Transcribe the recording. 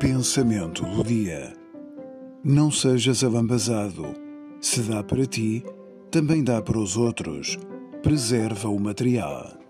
Pensamento do dia. Não sejas avambazado. Se dá para ti, também dá para os outros. Preserva o material.